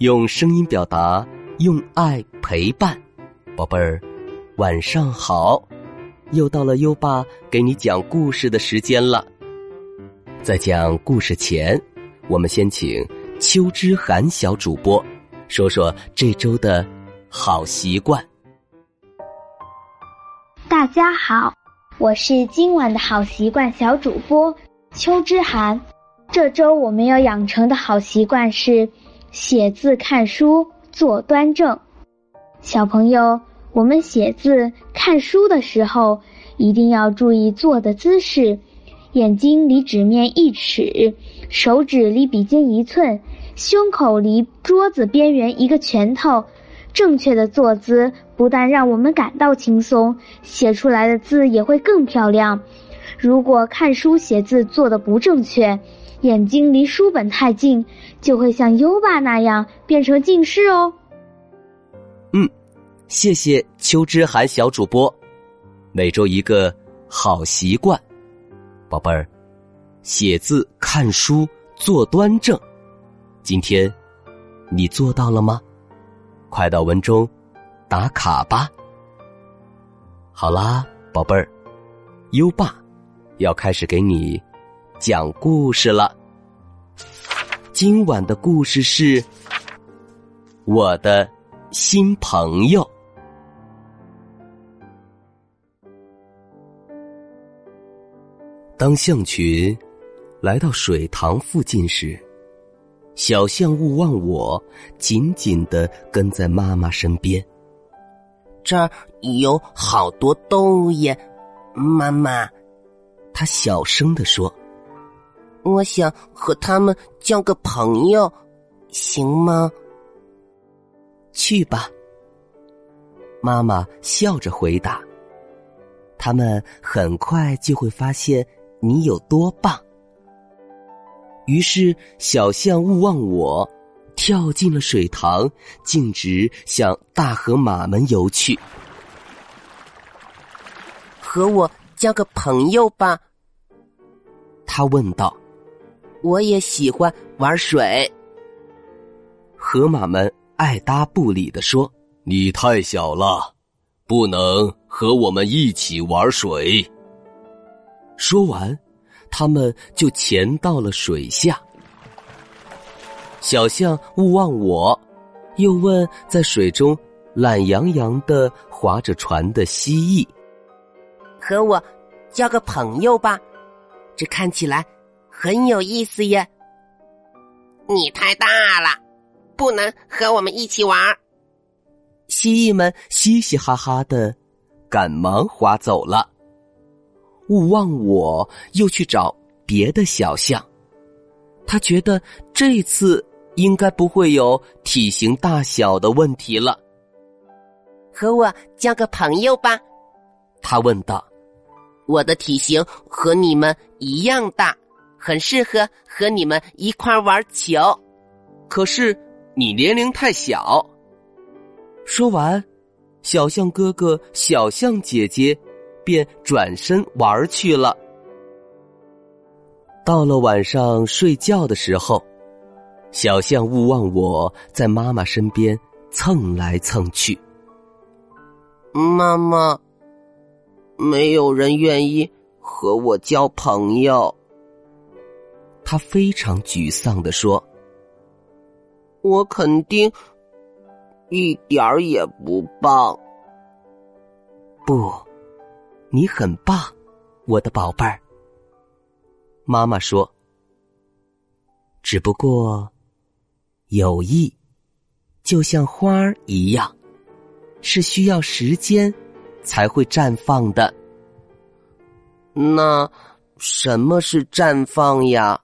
用声音表达，用爱陪伴。宝贝儿，晚上好！又到了优爸给你讲故事的时间了。在讲故事前，我们先请秋之涵小主播说说这周的好习惯。大家好，我是今晚的好习惯小主播秋之涵。这周我们要养成的好习惯是写字、看书、坐端正。小朋友，我们写字、看书的时候一定要注意坐的姿势，眼睛离纸面一尺，手指离笔尖一寸，胸口离桌子边缘一个拳头。正确的坐姿不但让我们感到轻松，写出来的字也会更漂亮。如果看书写字做的不正确，眼睛离书本太近，就会像优爸那样变成近视哦。嗯，谢谢秋之涵小主播。每周一个好习惯，宝贝儿，写字、看书、坐端正。今天你做到了吗？快到文中打卡吧。好啦，宝贝儿，优爸要开始给你。讲故事了。今晚的故事是我的新朋友。当象群来到水塘附近时，小象勿忘我紧紧的跟在妈妈身边。这儿有好多动物耶，妈妈，他小声的说。我想和他们交个朋友，行吗？去吧。妈妈笑着回答。他们很快就会发现你有多棒。于是，小象勿忘我，跳进了水塘，径直向大河马们游去。和我交个朋友吧，他问道。我也喜欢玩水。河马们爱搭不理的说：“你太小了，不能和我们一起玩水。”说完，他们就潜到了水下。小象勿忘我，又问在水中懒洋洋的划着船的蜥蜴：“和我交个朋友吧，这看起来……”很有意思耶！你太大了，不能和我们一起玩。蜥蜴们嘻嘻哈哈的，赶忙划走了。勿忘我又去找别的小象，他觉得这次应该不会有体型大小的问题了。和我交个朋友吧，他问道。我的体型和你们一样大。很适合和你们一块玩球，可是你年龄太小。说完，小象哥哥、小象姐姐便转身玩去了。到了晚上睡觉的时候，小象勿忘我在妈妈身边蹭来蹭去。妈妈，没有人愿意和我交朋友。他非常沮丧的说：“我肯定一点儿也不棒。不，你很棒，我的宝贝儿。”妈妈说：“只不过，友谊就像花儿一样，是需要时间才会绽放的。那什么是绽放呀？”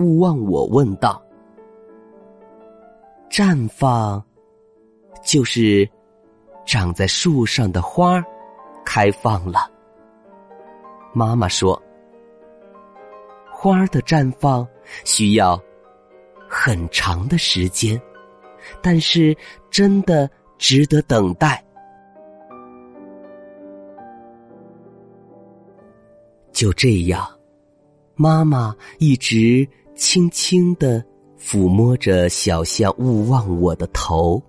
勿忘我问道：“绽放，就是长在树上的花开放了。”妈妈说：“花儿的绽放需要很长的时间，但是真的值得等待。”就这样，妈妈一直。轻轻的抚摸着小象勿忘我的头，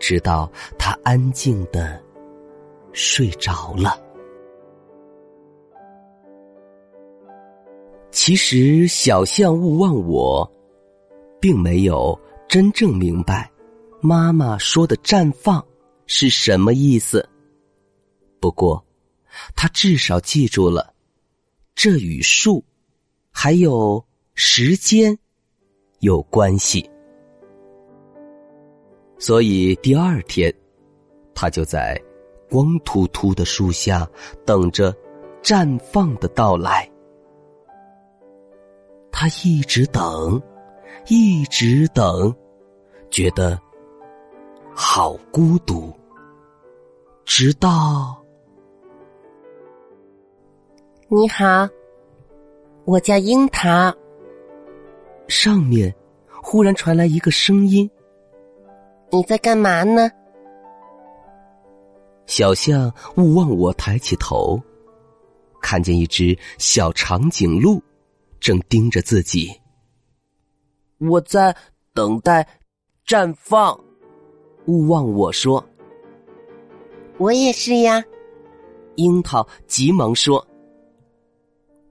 直到它安静的睡着了。其实，小象勿忘我，并没有真正明白妈妈说的“绽放”是什么意思。不过，他至少记住了，这与树，还有时间。有关系，所以第二天，他就在光秃秃的树下等着绽放的到来。他一直等，一直等，觉得好孤独。直到你好，我叫樱桃。上面忽然传来一个声音：“你在干嘛呢？”小象勿忘我抬起头，看见一只小长颈鹿正盯着自己。我在等待绽放。勿忘我说：“我也是呀。”樱桃急忙说：“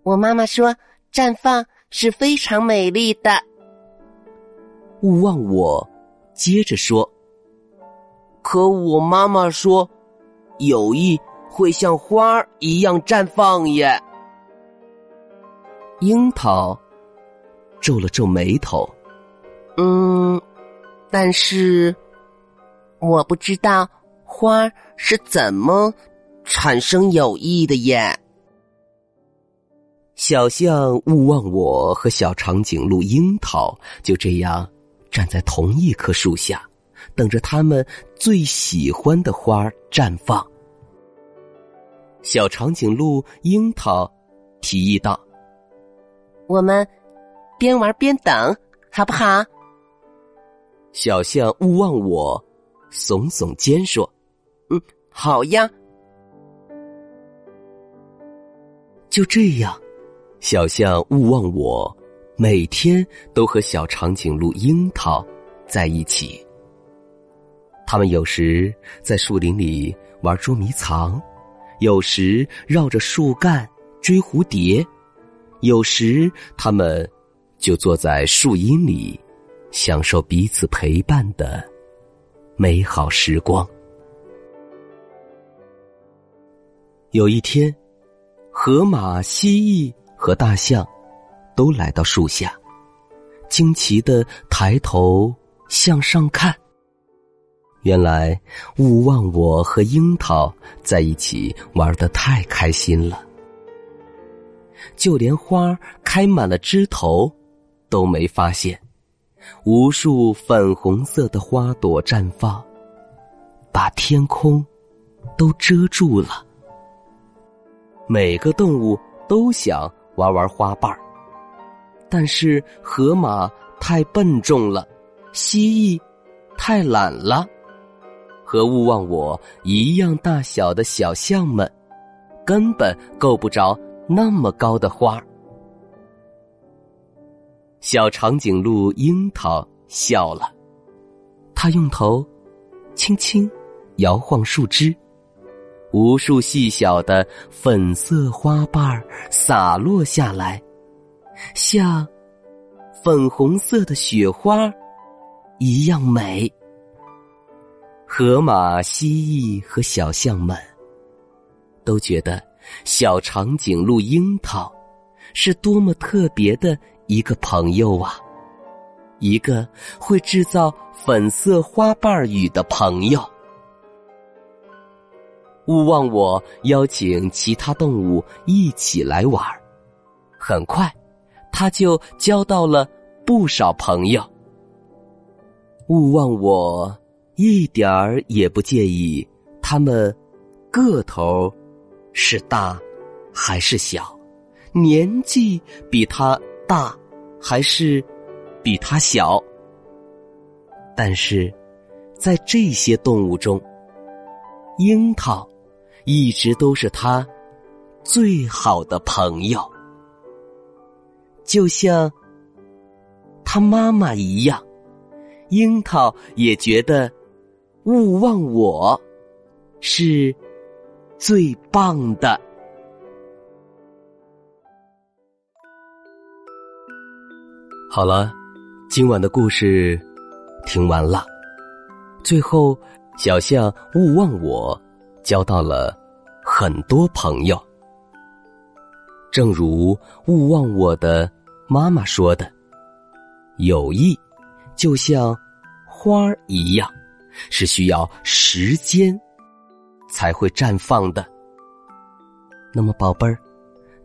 我妈妈说绽放。”是非常美丽的。勿忘我，接着说。可我妈妈说，友谊会像花儿一样绽放耶。樱桃皱了皱眉头。嗯，但是我不知道花是怎么产生友谊的耶。小象勿忘我和小长颈鹿樱桃就这样站在同一棵树下，等着他们最喜欢的花绽放。小长颈鹿樱桃提议道：“我们边玩边等，好不好？”小象勿忘我耸耸肩说：“嗯，好呀。”就这样。小象勿忘我，每天都和小长颈鹿樱桃在一起。他们有时在树林里玩捉迷藏，有时绕着树干追蝴蝶，有时他们就坐在树荫里，享受彼此陪伴的美好时光。有一天，河马、蜥蜴。和大象都来到树下，惊奇的抬头向上看。原来，勿忘我和樱桃在一起玩的太开心了，就连花开满了枝头都没发现，无数粉红色的花朵绽放，把天空都遮住了。每个动物都想。玩玩花瓣儿，但是河马太笨重了，蜥蜴太懒了，和勿忘我一样大小的小象们，根本够不着那么高的花儿。小长颈鹿樱桃笑了，它用头轻轻摇晃树枝。无数细小的粉色花瓣洒落下来，像粉红色的雪花一样美。河马、蜥蜴和小象们都觉得小长颈鹿樱桃是多么特别的一个朋友啊！一个会制造粉色花瓣雨的朋友。勿忘我邀请其他动物一起来玩很快，他就交到了不少朋友。勿忘我一点儿也不介意他们个头是大还是小，年纪比他大还是比他小。但是，在这些动物中，樱桃。一直都是他最好的朋友，就像他。妈妈一样，樱桃也觉得“勿忘我”是最棒的。好了，今晚的故事听完了。最后，小象勿忘我交到了很多朋友。正如勿忘我的妈妈说的：“友谊就像花儿一样，是需要时间才会绽放的。”那么，宝贝儿，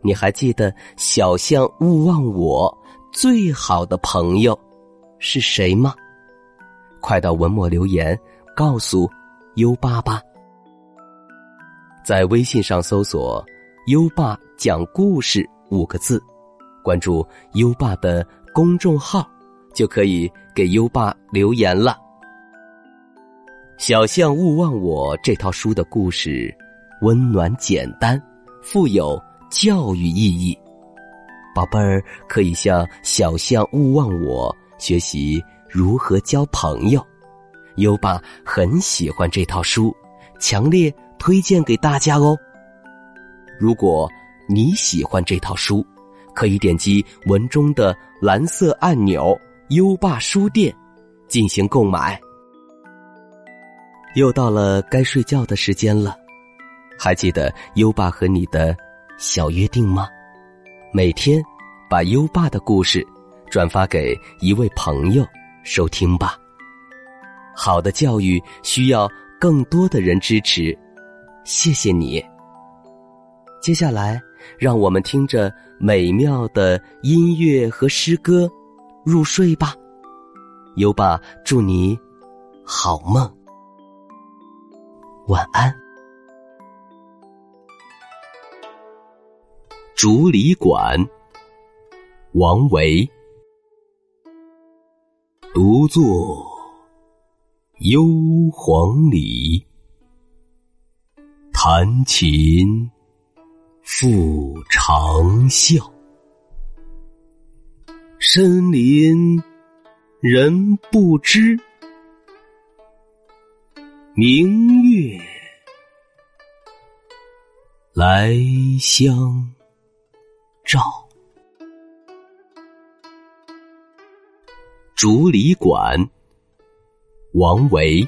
你还记得小象勿忘我？最好的朋友是谁吗？快到文末留言告诉优爸爸。在微信上搜索“优爸讲故事”五个字，关注优爸的公众号，就可以给优爸留言了。小象勿忘我这套书的故事温暖简单，富有教育意义。宝贝儿可以向小象勿忘我学习如何交朋友，优爸很喜欢这套书，强烈推荐给大家哦。如果你喜欢这套书，可以点击文中的蓝色按钮“优爸书店”进行购买。又到了该睡觉的时间了，还记得优爸和你的小约定吗？每天，把优爸的故事转发给一位朋友收听吧。好的教育需要更多的人支持，谢谢你。接下来，让我们听着美妙的音乐和诗歌入睡吧。优爸祝你好梦，晚安。竹里馆，王维。独坐幽篁里，弹琴复长啸。深林人不知，明月来相。照，竹里馆，王维。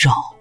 照。